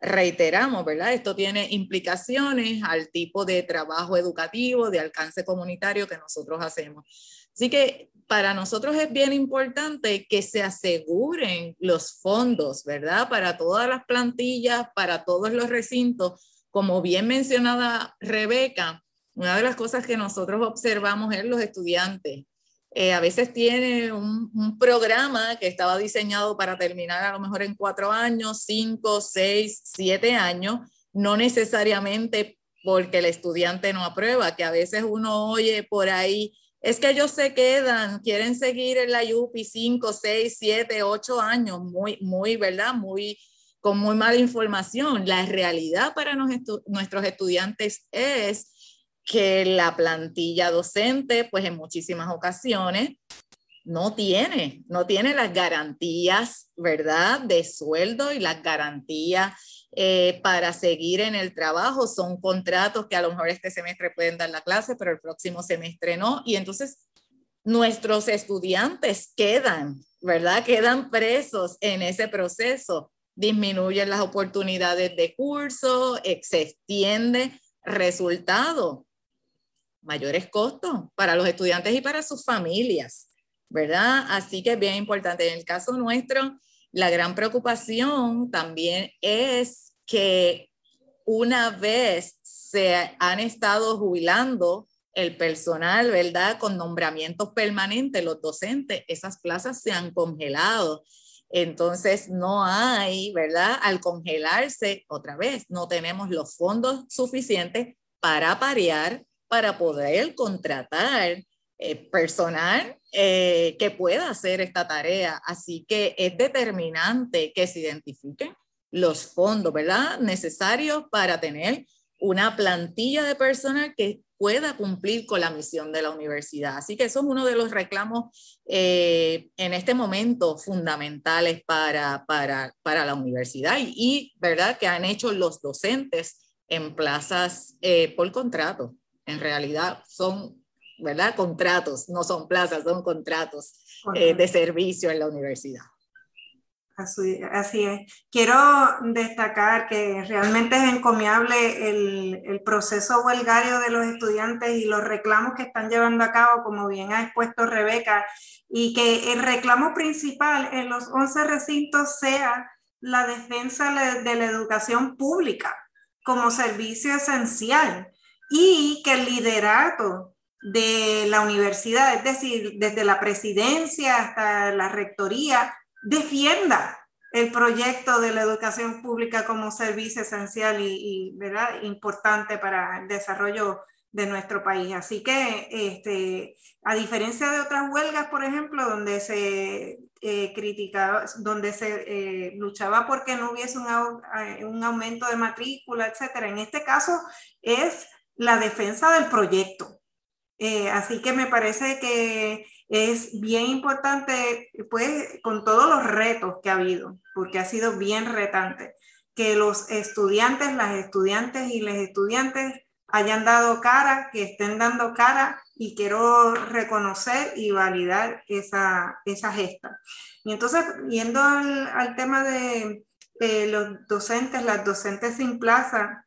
reiteramos, ¿verdad? Esto tiene implicaciones al tipo de trabajo educativo, de alcance comunitario que nosotros hacemos. Así que para nosotros es bien importante que se aseguren los fondos, ¿verdad? Para todas las plantillas, para todos los recintos. Como bien mencionaba Rebeca, una de las cosas que nosotros observamos es los estudiantes. Eh, a veces tiene un, un, programa que estaba diseñado para terminar a lo mejor en cuatro años, cinco, seis, siete años, no necesariamente porque el estudiante no aprueba, que a veces uno oye por ahí es que ellos se quedan, quieren seguir en la UPI 5, 6, 7, 8 años, muy, muy, ¿verdad? Muy, con muy mala información. La realidad para nuestros estudiantes es que la plantilla docente, pues en muchísimas ocasiones, no tiene, no tiene las garantías, ¿verdad? De sueldo y las garantías eh, para seguir en el trabajo. Son contratos que a lo mejor este semestre pueden dar la clase, pero el próximo semestre no. Y entonces nuestros estudiantes quedan, ¿verdad? Quedan presos en ese proceso. Disminuyen las oportunidades de curso, se extiende resultado, mayores costos para los estudiantes y para sus familias, ¿verdad? Así que es bien importante. En el caso nuestro, la gran preocupación también es que una vez se han estado jubilando el personal, ¿verdad? Con nombramientos permanentes, los docentes, esas plazas se han congelado. Entonces, no hay, ¿verdad? Al congelarse, otra vez, no tenemos los fondos suficientes para parear, para poder contratar eh, personal eh, que pueda hacer esta tarea. Así que es determinante que se identifiquen los fondos, ¿verdad? Necesarios para tener una plantilla de personal que pueda cumplir con la misión de la universidad. Así que eso es uno de los reclamos eh, en este momento fundamentales para, para, para la universidad y, ¿verdad?, que han hecho los docentes en plazas por contrato. En realidad son, ¿verdad? Contratos, no son plazas, son contratos eh, de servicio en la universidad. Así, así, es. Quiero destacar que realmente es encomiable el, el, proceso huelgario de los estudiantes y los reclamos que están llevando a cabo, como bien ha expuesto Rebeca, y que el reclamo principal en los 11 recintos sea la defensa de la educación pública como servicio esencial y que el liderato de la universidad, es decir, desde la presidencia hasta la rectoría, defienda el proyecto de la educación pública como servicio esencial y, ¿verdad? importante para el desarrollo de nuestro país. Así que, este, a diferencia de otras huelgas, por ejemplo, donde se eh, criticaba, donde se eh, luchaba porque no hubiese un, eh, un, aumento de matrícula, etcétera, en este caso es la defensa del proyecto. así que me parece que es bien importante, pues, con todos los retos que ha habido, porque ha sido bien retante, que los estudiantes, las estudiantes y los estudiantes hayan dado cara, que estén dando cara y quiero reconocer y validar esa, esa gesta. Y entonces, yendo al, tema de los docentes, las docentes sin plaza,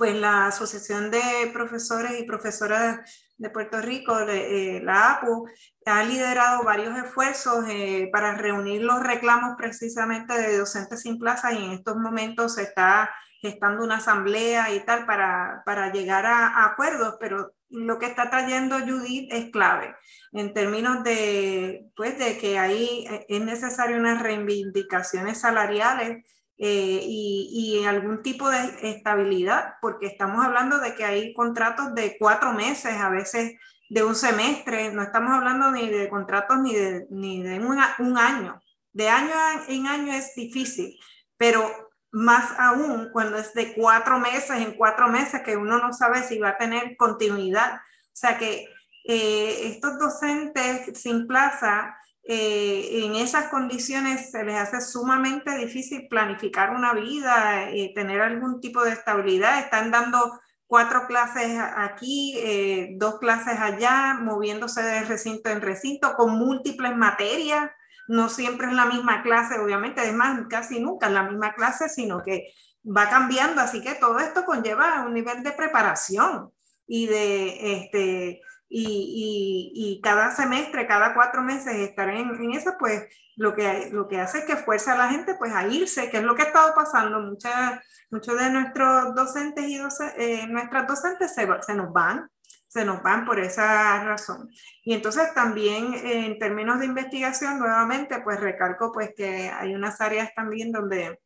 pues la Asociación de Profesores y Profesoras de Puerto Rico, eh, la APU, ha liderado varios esfuerzos eh, para reunir los reclamos precisamente de docentes sin plaza y en estos momentos se está gestando una asamblea y tal para, para llegar a, acuerdos, pero lo que está trayendo Judith es clave en términos de, pues, de que ahí es necesario unas reivindicaciones salariales eh, y, y, algún tipo de estabilidad, porque estamos hablando de que hay contratos de cuatro meses, a veces de un semestre, no estamos hablando ni de contratos ni de, ni de un, un año. De año en año es difícil, pero más aún cuando es de cuatro meses en cuatro meses que uno no sabe si va a tener continuidad. O sea que eh, estos docentes sin plaza, eh, en esas condiciones se les hace sumamente difícil planificar una vida, eh, tener algún tipo de estabilidad. Están dando cuatro clases aquí, dos clases allá, moviéndose de recinto en recinto con múltiples materias no siempre es la misma clase, obviamente, además casi nunca es la misma clase, sino que va cambiando, así que todo esto conlleva un nivel de preparación y de este y, y, cada semestre, cada cuatro meses estar en, en, eso, pues lo que, lo que hace es que fuerza a la gente pues a irse, que es lo que ha estado pasando. Muchas, muchos de nuestros docentes y eh, nuestras docentes se, se nos van se nos van por esa razón. Y entonces también en términos de investigación, nuevamente, pues recalco pues que hay unas áreas también donde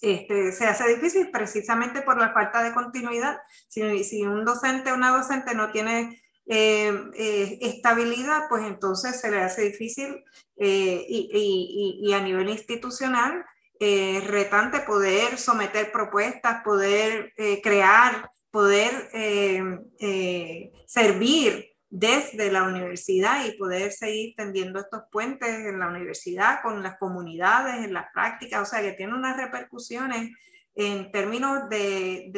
este, se hace difícil precisamente por la falta de continuidad. Si, si un docente o una docente no tiene eh, eh, estabilidad, pues entonces se le hace difícil eh, y, y, a nivel institucional retante poder someter propuestas, poder crear poder servir desde la universidad y poder seguir tendiendo estos puentes en la universidad con las comunidades, en las prácticas, o sea que tiene unas repercusiones en términos de,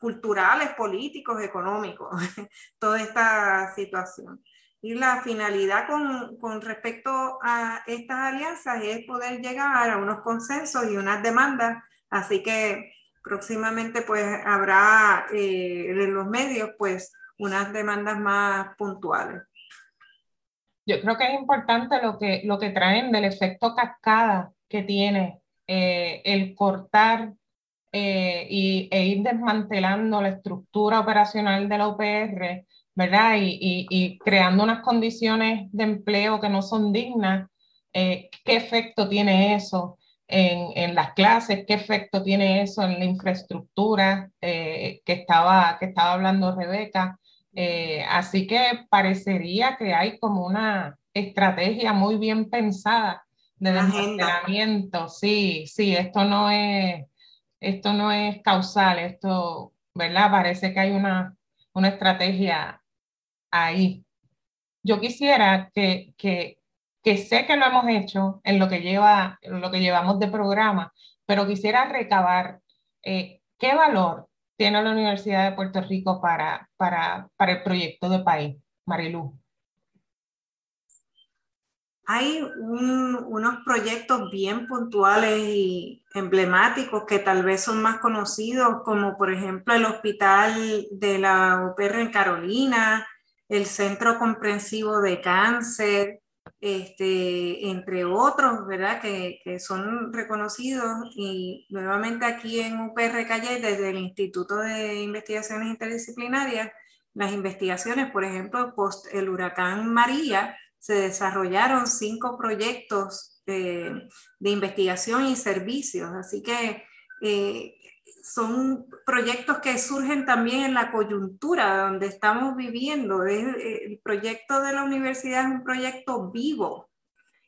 culturales, políticos, económicos, toda esta situación. Y la finalidad con, con, respecto a estas alianzas es poder llegar a unos consensos y unas demandas, así que próximamente pues habrá eh, en los medios pues unas demandas más puntuales. Yo creo que es importante lo que, lo que traen del efecto cascada que tiene eh, el cortar eh, y, e ir desmantelando la estructura operacional de la UPR, ¿verdad? Y, y, creando unas condiciones de empleo que no son dignas. ¿Qué efecto tiene eso en, en, las clases, qué efecto tiene eso en la infraestructura eh, que, estaba, que estaba hablando Rebeca. Eh, así que parecería que hay como una estrategia muy bien pensada de desmantelamiento. Sí, sí, esto no es, esto no es causal, esto, ¿verdad? Parece que hay una, una estrategia ahí. Yo quisiera que, que, que sé que lo hemos hecho en lo que, lleva, lo que llevamos de programa, pero quisiera recabar eh, qué valor tiene la Universidad de Puerto Rico para, para, para el proyecto de país? Marilu. Hay unos proyectos bien puntuales y emblemáticos que tal vez son más conocidos, como por ejemplo el Hospital de la UPR en Carolina, el Centro Comprensivo de Cáncer, este, entre otros, ¿verdad? Que, que, son reconocidos. Y nuevamente aquí en UPR Calle, desde el Instituto de Investigaciones Interdisciplinarias, las investigaciones, por ejemplo, post el huracán María, se desarrollaron cinco proyectos de, investigación y servicios. Así que eh, son proyectos que surgen también en la coyuntura donde estamos viviendo. El proyecto de la universidad es un proyecto vivo,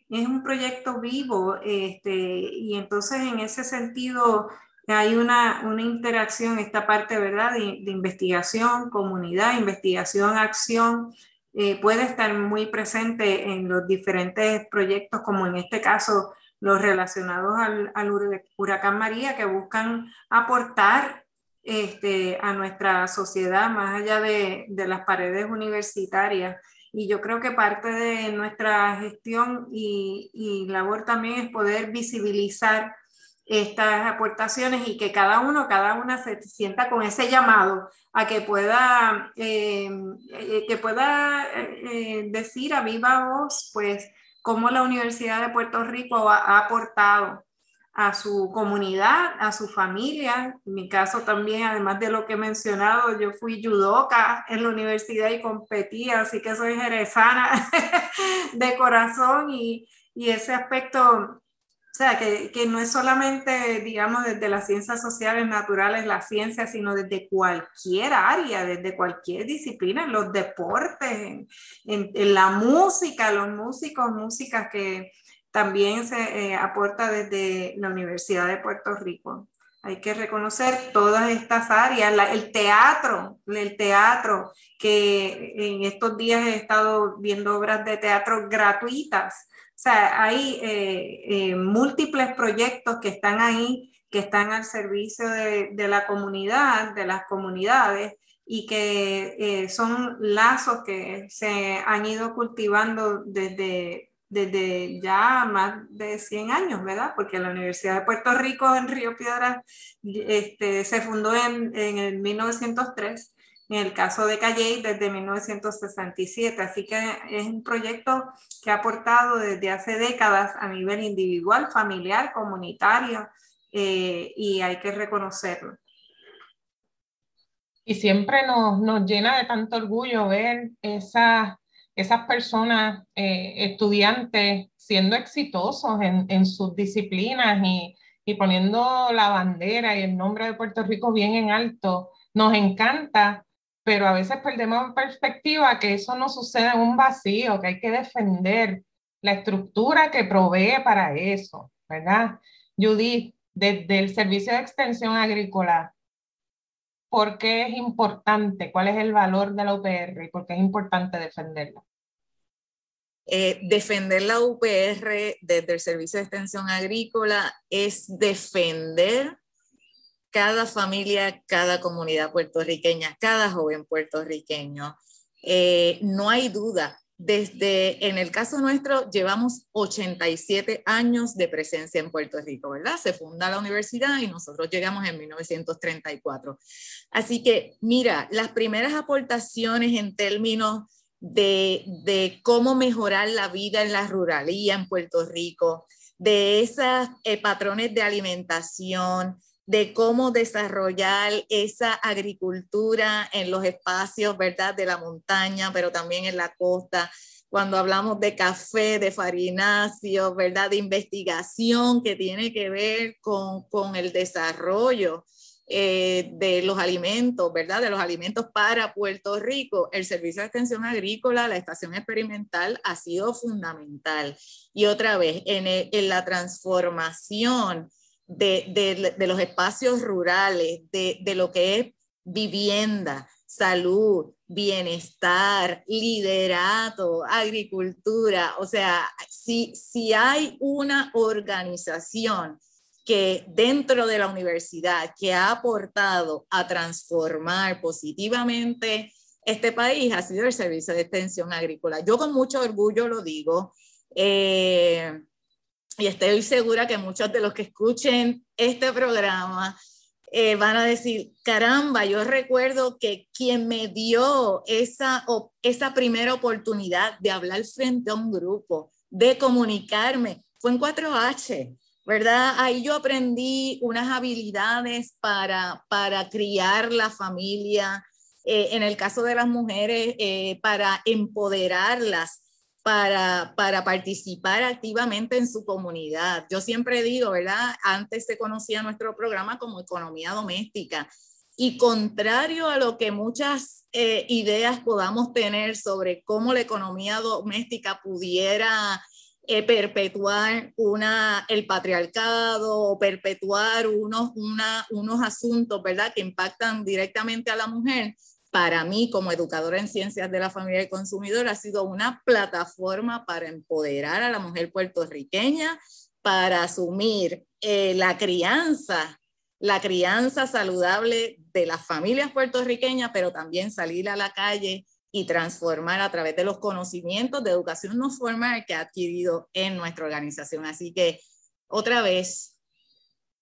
es un proyecto vivo este, y entonces en ese sentido hay una, una interacción, esta parte, ¿verdad?, de investigación, comunidad, investigación, acción, eh, puede estar muy presente en los diferentes proyectos, como en este caso los relacionados al, huracán María, que buscan aportar este, a nuestra sociedad más allá de, las paredes universitarias. Y yo creo que parte de nuestra gestión y labor también es poder visibilizar estas aportaciones y que cada uno, cada una se sienta con ese llamado a que pueda, eh, eh, que pueda eh, decir a viva voz, pues, cómo la Universidad de Puerto Rico ha, aportado a su comunidad, a su familia. En mi caso también, además de lo que he mencionado, yo fui judoka en la universidad y competí, así que soy jerezana de corazón y, y ese aspecto sea, que, que, no es solamente, digamos, desde las ciencias sociales naturales, la ciencia, sino desde cualquier área, desde cualquier disciplina, los deportes, en, la música, los músicos, músicas que también se eh, aporta desde la Universidad de Puerto Rico. Hay que reconocer todas estas áreas, el teatro, el teatro, que en estos días he estado viendo obras de teatro gratuitas o sea, hay eh, eh, múltiples proyectos que están ahí, que están al servicio de, la comunidad, de las comunidades, y que eh, son lazos que se han ido cultivando desde, desde ya más de 100 años, ¿verdad? Porque la Universidad de Puerto Rico en Río Piedras este, se fundó en, en el 1903 en el caso de Calle desde 1967. Así que es un proyecto que ha aportado desde hace décadas a nivel individual, familiar, comunitario, eh, y hay que reconocerlo. Y siempre nos, nos llena de tanto orgullo ver esas, esas personas, eh, estudiantes, siendo exitosos en, en sus disciplinas y, y poniendo la bandera y el nombre de Puerto Rico bien en alto. Nos encanta pero a veces perdemos en perspectiva que eso no sucede en un vacío, que hay que defender la estructura que provee para eso, ¿verdad? Judith, desde el Servicio de Extensión Agrícola, ¿por qué es importante? ¿Cuál es el valor de la UPR y por qué es importante defenderla? Eh, defender la UPR desde el Servicio de Extensión Agrícola es defender cada familia, cada comunidad puertorriqueña, cada joven puertorriqueño. Eh, no hay duda, desde, en el caso nuestro, llevamos 87 años de presencia en Puerto Rico, ¿verdad? Se funda la universidad y nosotros llegamos en 1934. Así que, mira, las primeras aportaciones en términos de, de cómo mejorar la vida en la ruralía en Puerto Rico, de esos eh, patrones de alimentación, de cómo desarrollar esa agricultura en los espacios, ¿verdad? De la montaña, pero también en la costa. Cuando hablamos de café, de farinacio, ¿verdad? De investigación que tiene que ver con, con el desarrollo eh, de los alimentos, ¿verdad? De los alimentos para Puerto Rico. El Servicio de Extensión Agrícola, la estación experimental, ha sido fundamental. Y otra vez, en, en la transformación de, de, los espacios rurales, de, de lo que es vivienda, salud, bienestar, liderato, agricultura. O sea, si, si hay una organización que dentro de la universidad, que ha aportado a transformar positivamente este país, ha sido el Servicio de Extensión Agrícola. Yo con mucho orgullo lo digo. Eh, y estoy segura que muchos de los que escuchen este programa eh, van a decir, caramba, yo recuerdo que quien me dio esa, primera oportunidad de hablar frente a un grupo, de comunicarme, fue en 4H, ¿verdad? Ahí yo aprendí unas habilidades para, para criar la familia, eh, en el caso de las mujeres, eh, para empoderarlas para, para participar activamente en su comunidad. Yo siempre digo, ¿verdad? Antes se conocía nuestro programa como economía doméstica. Y contrario a lo que muchas eh, ideas podamos tener sobre cómo la economía doméstica pudiera eh, perpetuar una, el patriarcado o perpetuar unos, una, unos asuntos, ¿verdad?, que impactan directamente a la mujer, para mí como educadora en ciencias de la familia y consumidor ha sido una plataforma para empoderar a la mujer puertorriqueña, para asumir eh, la crianza, la crianza saludable de las familias puertorriqueñas, pero también salir a la calle y transformar a través de los conocimientos de educación no formal que ha adquirido en nuestra organización. Así que, otra vez,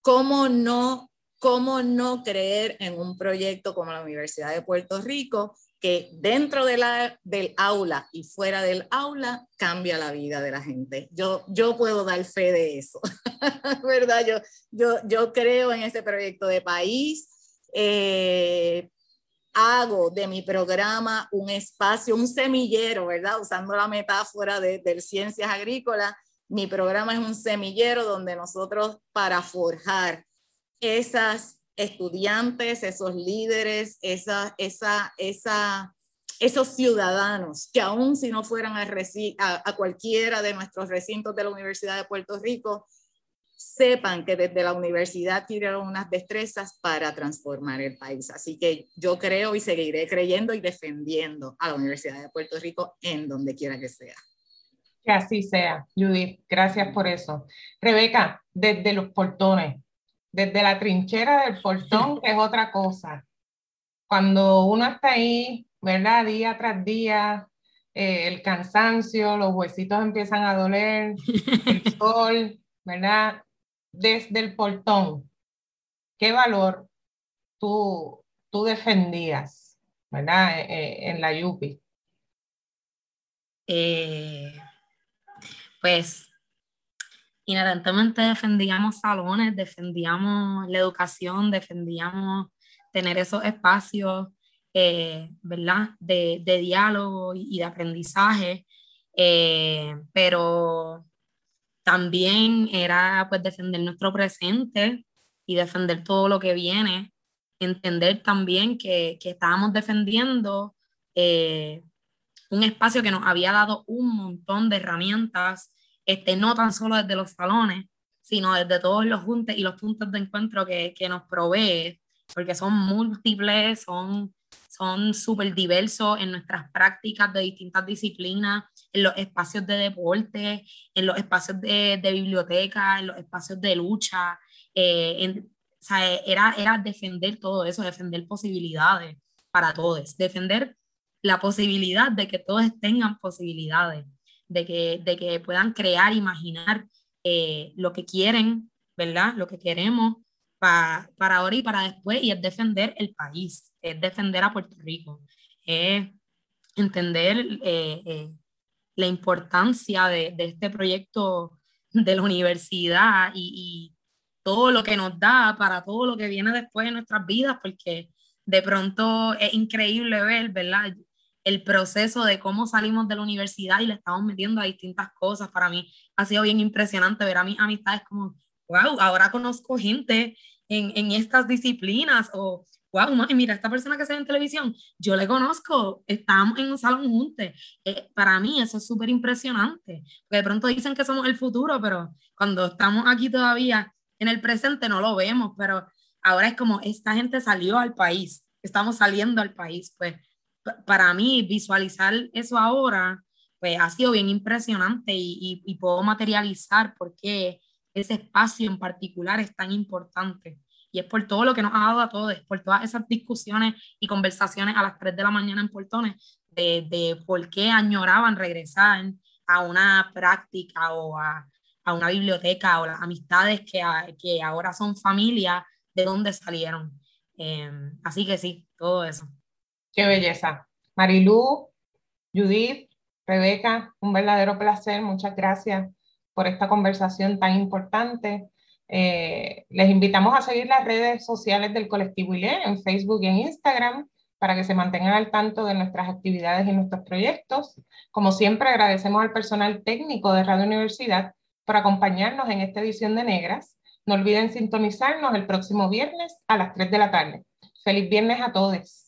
¿cómo no ¿cómo no creer en un proyecto como la Universidad de Puerto Rico que dentro de la, del aula y fuera del aula cambia la vida de la gente? Yo, yo puedo dar fe de eso, ¿verdad? Yo, yo, yo creo en ese proyecto de país. Eh, hago de mi programa un espacio, un semillero, ¿verdad? Usando la metáfora de, de ciencias agrícolas, mi programa es un semillero donde nosotros para forjar esas estudiantes, esos líderes, esa, esa, esa, esos ciudadanos que aún si no fueran a, a, cualquiera de nuestros recintos de la Universidad de Puerto Rico, sepan que desde la universidad tienen unas destrezas para transformar el país. Así que yo creo y seguiré creyendo y defendiendo a la Universidad de Puerto Rico en donde quiera que sea. Que así sea, Judith. Gracias por eso. Rebeca, desde los portones, desde la trinchera del portón, que es otra cosa. Cuando uno está ahí, ¿verdad? Día tras día, eh, el cansancio, los huesitos empiezan a doler, el sol, ¿verdad? Desde el portón, ¿qué valor tú, tú defendías, ¿verdad? Eh, eh, en la Yupi. pues inherentemente defendíamos salones, defendíamos la educación, defendíamos tener esos espacios, eh, ¿verdad? De, de, diálogo y de aprendizaje, eh, pero también era pues defender nuestro presente y defender todo lo que viene, entender también que, que estábamos defendiendo eh, un espacio que nos había dado un montón de herramientas este, no tan solo desde los salones, sino desde todos los juntos y los puntos de encuentro que, que nos provee, porque son múltiples, son son súper diversos en nuestras prácticas de distintas disciplinas, en los espacios de deporte, en los espacios de, de biblioteca, en los espacios de lucha. Eh, en, o sea, era, era defender todo eso, defender posibilidades para todos, defender la posibilidad de que todos tengan posibilidades de que, de que puedan crear, imaginar eh, lo que quieren, ¿verdad? Lo que queremos para, para ahora y para después, y es defender el país, es defender a Puerto Rico, es entender eh, eh, la importancia de, de, este proyecto de la universidad y, y, todo lo que nos da para todo lo que viene después en nuestras vidas, porque de pronto es increíble ver, ¿verdad? El proceso de cómo salimos de la universidad y le estamos metiendo a distintas cosas. Para mí ha sido bien impresionante ver a mis amistades como, wow, ahora conozco gente en, en estas disciplinas o, wow, mira, esta persona que se ve en televisión, yo le conozco, estamos en un salón juntos. Eh, para mí eso es súper impresionante, porque de pronto dicen que somos el futuro, pero cuando estamos aquí todavía en el presente no lo vemos, pero ahora es como esta gente salió al país, estamos saliendo al país, pues para mí visualizar eso ahora, pues ha sido bien impresionante y, y, puedo materializar por qué ese espacio en particular es tan importante. Y es por todo lo que nos ha dado a todos, por todas esas discusiones y conversaciones a las 3 de la mañana en Portones, de, de por qué añoraban regresar a una práctica o a, a una biblioteca o las amistades que, que ahora son familia, de dónde salieron. Em, así que sí, todo eso. Qué belleza. Marilú, Judith, Rebeca, un verdadero placer. Muchas gracias por esta conversación tan importante. Eh, les invitamos a seguir las redes sociales del colectivo ILE en Facebook y en Instagram para que se mantengan al tanto de nuestras actividades y nuestros proyectos. Como siempre, agradecemos al personal técnico de Radio Universidad por acompañarnos en esta edición de Negras. No olviden sintonizarnos el próximo viernes a las 3 de la tarde. Feliz viernes a todos.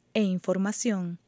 e información.